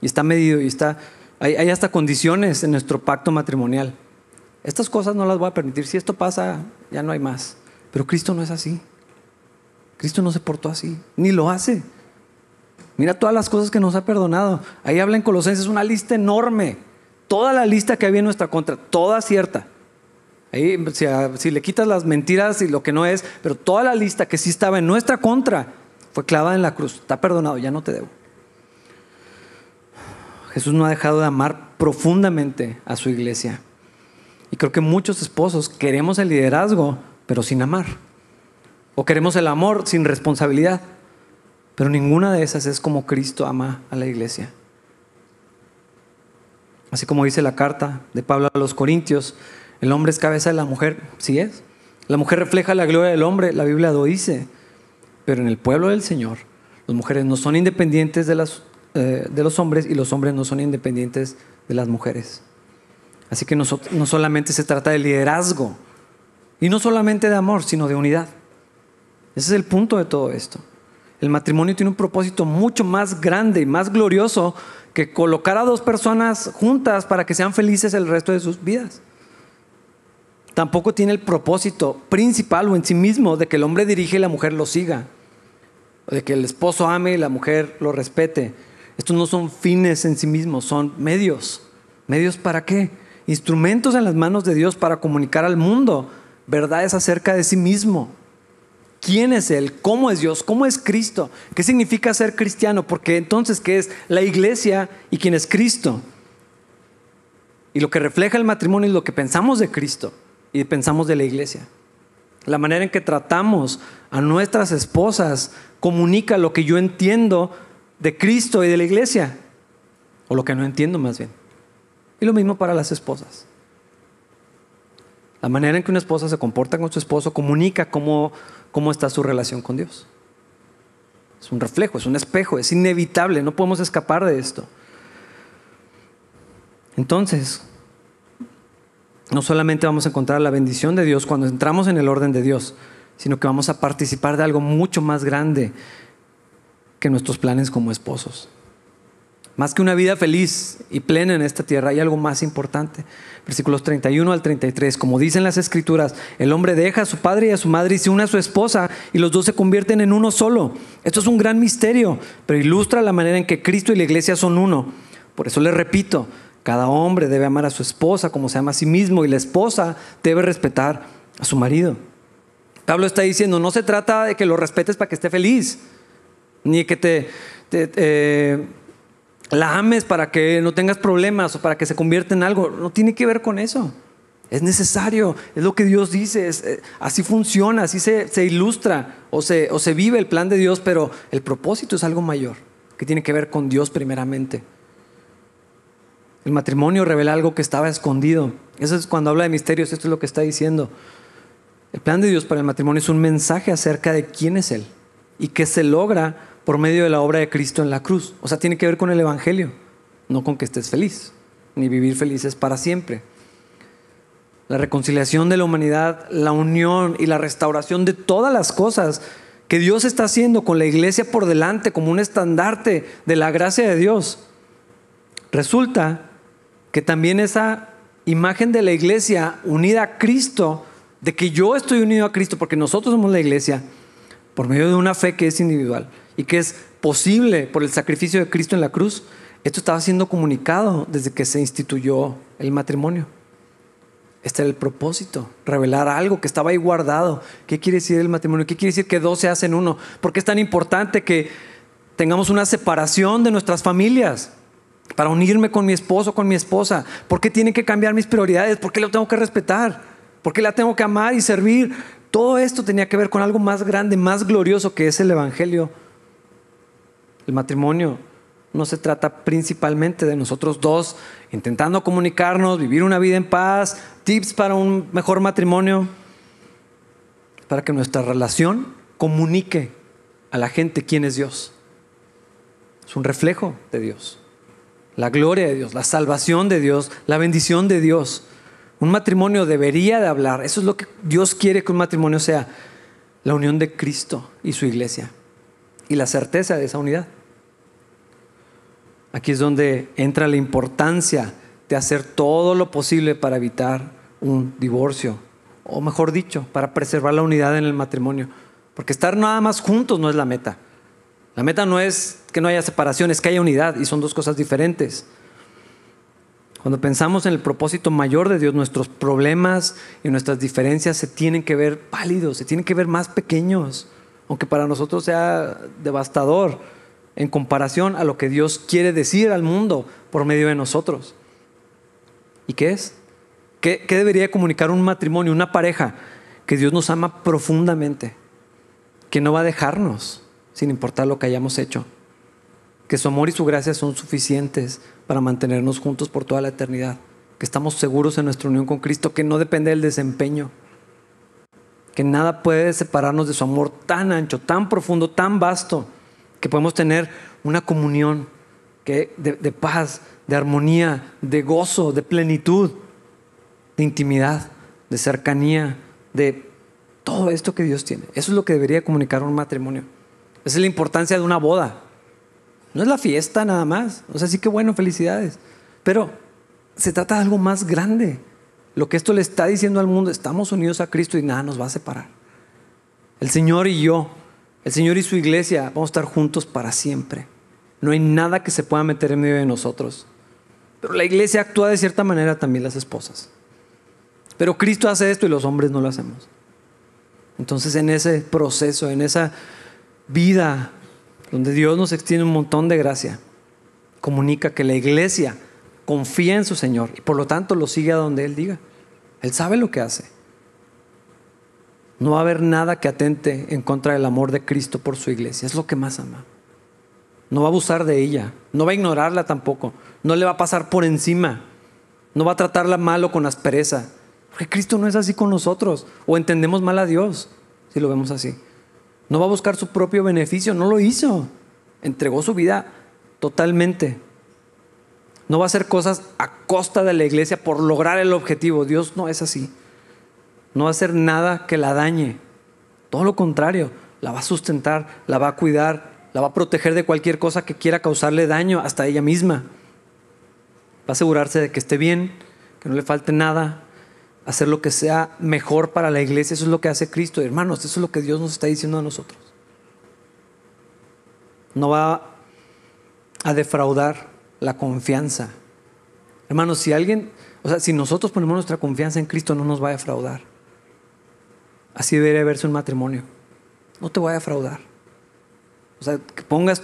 Y está medido y está... Hay, hay hasta condiciones en nuestro pacto matrimonial. Estas cosas no las voy a permitir. Si esto pasa, ya no hay más. Pero Cristo no es así. Cristo no se portó así, ni lo hace. Mira todas las cosas que nos ha perdonado. Ahí habla en Colosenses una lista enorme. Toda la lista que había en nuestra contra, toda cierta. Ahí, si, le quitas las mentiras y lo que no es, pero toda la lista que sí estaba en nuestra contra fue clavada en la cruz. Está perdonado, ya no te debo. Jesús no ha dejado de amar profundamente a su iglesia. Y creo que muchos esposos queremos el liderazgo, pero sin amar. O queremos el amor sin responsabilidad. Pero ninguna de esas es como Cristo ama a la iglesia. Así como dice la carta de Pablo a los Corintios, el hombre es cabeza de la mujer, sí es. La mujer refleja la gloria del hombre, la Biblia lo dice. Pero en el pueblo del Señor, las mujeres no son independientes de, eh, los hombres y los hombres no son independientes de las mujeres. Así que no, no solamente se trata de liderazgo, y no solamente de amor, sino de unidad. Ese es el punto de todo esto. El matrimonio tiene un propósito mucho más grande y más glorioso que colocar a dos personas juntas para que sean felices el resto de sus vidas tampoco tiene el propósito principal o en sí mismo de que el hombre dirige y la mujer lo siga, o de que el esposo ame y la mujer lo respete. Estos no son fines en sí mismos, son medios. ¿Medios para qué? Instrumentos en las manos de Dios para comunicar al mundo verdades acerca de sí mismo. ¿Quién es Él? ¿Cómo es Dios? ¿Cómo es Cristo? ¿Qué significa ser cristiano? Porque entonces, ¿qué es la iglesia y quién es Cristo? Y lo que refleja el matrimonio es lo que pensamos de Cristo y pensamos de la iglesia. La manera en que tratamos a nuestras esposas comunica lo que yo entiendo de Cristo y de la iglesia, o lo que no entiendo más bien. Y lo mismo para las esposas. La manera en que una esposa se comporta con su esposo comunica cómo, cómo está su relación con Dios. Es un reflejo, es un espejo, es inevitable, no podemos escapar de esto. Entonces, no solamente vamos a encontrar la bendición de Dios cuando entramos en el orden de Dios, sino que vamos a participar de algo mucho más grande que nuestros planes como esposos. Más que una vida feliz y plena en esta tierra, hay algo más importante. Versículos 31 al 33, como dicen las escrituras, el hombre deja a su padre y a su madre y se une a su esposa y los dos se convierten en uno solo. Esto es un gran misterio, pero ilustra la manera en que Cristo y la iglesia son uno. Por eso les repito, cada hombre debe amar a su esposa como se ama a sí mismo y la esposa debe respetar a su marido. Pablo está diciendo, no se trata de que lo respetes para que esté feliz, ni que te, la ames para que no tengas problemas o para que se convierta en algo. No tiene que ver con eso. Es necesario, es lo que Dios dice, eh, así funciona, así se, ilustra o se, o se vive el plan de Dios, pero el propósito es algo mayor, que tiene que ver con Dios primeramente. El matrimonio revela algo que estaba escondido. Eso es cuando habla de misterios, esto es lo que está diciendo. El plan de Dios para el matrimonio es un mensaje acerca de quién es Él y que se logra por medio de la obra de Cristo en la cruz. O sea, tiene que ver con el Evangelio, no con que estés feliz, ni vivir felices para siempre la reconciliación de la humanidad, la unión y la restauración de todas las cosas que Dios está haciendo con la iglesia por delante como un estandarte de la gracia de Dios. Resulta que también esa imagen de la iglesia unida a Cristo, de que yo estoy unido a Cristo porque nosotros somos la iglesia, por medio de una fe que es individual y que es posible por el sacrificio de Cristo en la cruz, esto estaba siendo comunicado desde que se instituyó el matrimonio. Este era el propósito, revelar algo que estaba ahí guardado. ¿Qué quiere decir el matrimonio? ¿Qué quiere decir que dos se hacen uno? ¿Por qué es tan importante que tengamos una separación de nuestras familias para unirme con mi esposo, con mi esposa? ¿Por qué tienen que cambiar mis prioridades? ¿Por qué lo tengo que respetar? ¿Por qué la tengo que amar y servir? Todo esto tenía que ver con algo más grande, más glorioso que es el Evangelio. El matrimonio no se trata principalmente de nosotros dos intentando comunicarnos, vivir una vida en paz, tips para un mejor matrimonio, para que nuestra relación comunique a la gente quién es Dios. Es un reflejo de Dios, la gloria de Dios, la salvación de Dios, la bendición de Dios. Un matrimonio debería de hablar, eso es lo que Dios quiere que un matrimonio sea, la unión de Cristo y su iglesia y la certeza de esa unidad. Aquí es donde entra la importancia de hacer todo lo posible para evitar un divorcio, o mejor dicho, para preservar la unidad en el matrimonio. Porque estar nada más juntos no es la meta. La meta no es que no haya separación, es que haya unidad y son dos cosas diferentes. Cuando pensamos en el propósito mayor de Dios, nuestros problemas y nuestras diferencias se tienen que ver pálidos, se tienen que ver más pequeños, aunque para nosotros sea devastador en comparación a lo que Dios quiere decir al mundo por medio de nosotros. ¿Y qué es? ¿Qué, debería comunicar un matrimonio, una pareja? Que Dios nos ama profundamente, que no va a dejarnos sin importar lo que hayamos hecho, que su amor y su gracia son suficientes para mantenernos juntos por toda la eternidad, que estamos seguros en nuestra unión con Cristo, que no depende del desempeño, que nada puede separarnos de su amor tan ancho, tan profundo, tan vasto que podemos tener una comunión que de, paz, de armonía, de gozo, de plenitud, de intimidad, de cercanía, de todo esto que Dios tiene. Eso es lo que debería comunicar un matrimonio. Esa es la importancia de una boda. No es la fiesta nada más. O sea, sí que bueno, felicidades. Pero se trata de algo más grande. Lo que esto le está diciendo al mundo, estamos unidos a Cristo y nada nos va a separar. El Señor y yo el Señor y su iglesia vamos a estar juntos para siempre. No hay nada que se pueda meter en medio de nosotros. Pero la iglesia actúa de cierta manera también las esposas. Pero Cristo hace esto y los hombres no lo hacemos. Entonces en ese proceso, en esa vida donde Dios nos extiende un montón de gracia, comunica que la iglesia confía en su Señor y por lo tanto lo sigue a donde Él diga. Él sabe lo que hace. No va a haber nada que atente en contra del amor de Cristo por su iglesia. Es lo que más ama. No va a abusar de ella. No va a ignorarla tampoco. No le va a pasar por encima. No va a tratarla mal o con aspereza. Porque Cristo no es así con nosotros. O entendemos mal a Dios si lo vemos así. No va a buscar su propio beneficio. No lo hizo. Entregó su vida totalmente. No va a hacer cosas a costa de la iglesia por lograr el objetivo. Dios no es así. No va a hacer nada que la dañe. Todo lo contrario, la va a sustentar, la va a cuidar, la va a proteger de cualquier cosa que quiera causarle daño hasta ella misma. Va a asegurarse de que esté bien, que no le falte nada, hacer lo que sea mejor para la iglesia. Eso es lo que hace Cristo. Hermanos, eso es lo que Dios nos está diciendo a nosotros. No va a defraudar la confianza. Hermanos, si alguien, o sea, si nosotros ponemos nuestra confianza en Cristo, no nos va a defraudar. Así debería verse un matrimonio. No te voy a defraudar. O sea, que pongas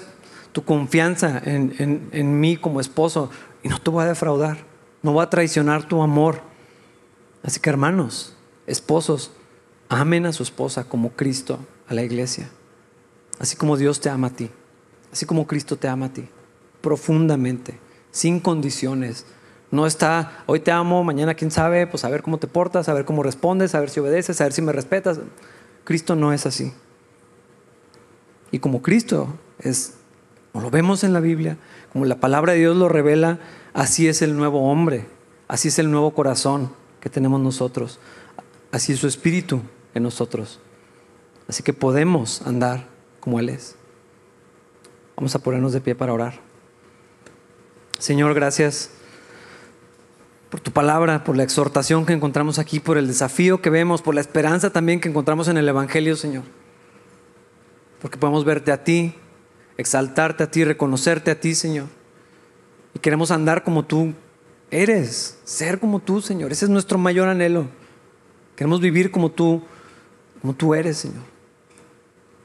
tu confianza en, en mí como esposo y no te voy a defraudar, no voy a traicionar tu amor. Así que hermanos, esposos, amen a su esposa como Cristo a la iglesia, así como Dios te ama a ti, así como Cristo te ama a ti, profundamente, sin condiciones. No está, hoy te amo, mañana quién sabe, pues a ver cómo te portas, a ver cómo respondes, a ver si obedeces, a ver si me respetas. Cristo no es así. Y como Cristo es, como lo vemos en la Biblia, como la palabra de Dios lo revela, así es el nuevo hombre, así es el nuevo corazón que tenemos nosotros, así su espíritu en nosotros. Así que podemos andar como Él es. Vamos a ponernos de pie para orar. Señor, gracias por tu palabra, por la exhortación que encontramos aquí, por el desafío que vemos, por la esperanza también que encontramos en el Evangelio, Señor. Porque podemos verte a ti, exaltarte a ti, reconocerte a ti, Señor. Y queremos andar como tú eres, ser como tú, Señor. Ese es nuestro mayor anhelo. Queremos vivir como tú, como tú eres, Señor.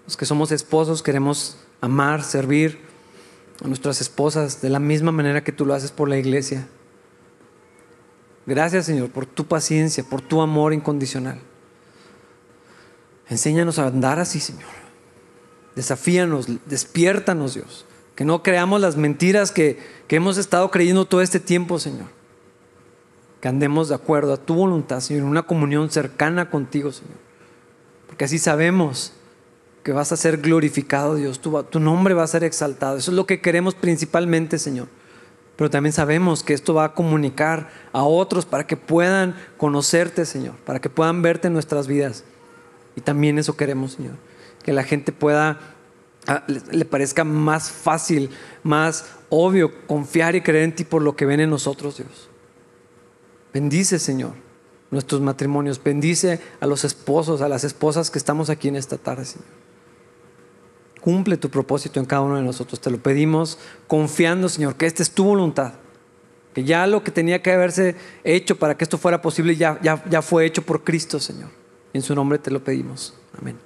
Los que somos esposos queremos amar, servir a nuestras esposas de la misma manera que tú lo haces por la iglesia. Gracias Señor por tu paciencia, por tu amor incondicional. Enséñanos a andar así, Señor. Desafíanos, despiértanos, Dios. Que no creamos las mentiras que, que hemos estado creyendo todo este tiempo, Señor. Que andemos de acuerdo a tu voluntad, Señor, en una comunión cercana contigo, Señor. Porque así sabemos que vas a ser glorificado, Dios. Tu, tu nombre va a ser exaltado. Eso es lo que queremos principalmente, Señor. Pero también sabemos que esto va a comunicar a otros para que puedan conocerte, Señor, para que puedan verte en nuestras vidas. Y también eso queremos, Señor. Que la gente pueda, ah, le parezca más fácil, más obvio confiar y creer en ti por lo que ven en nosotros, Dios. Bendice, Señor, nuestros matrimonios. Bendice a los esposos, a las esposas que estamos aquí en esta tarde, Señor. Cumple tu propósito en cada uno de nosotros. Te lo pedimos confiando, Señor, que esta es tu voluntad. Que ya lo que tenía que haberse hecho para que esto fuera posible ya, ya, ya fue hecho por Cristo, Señor. En su nombre te lo pedimos. Amén.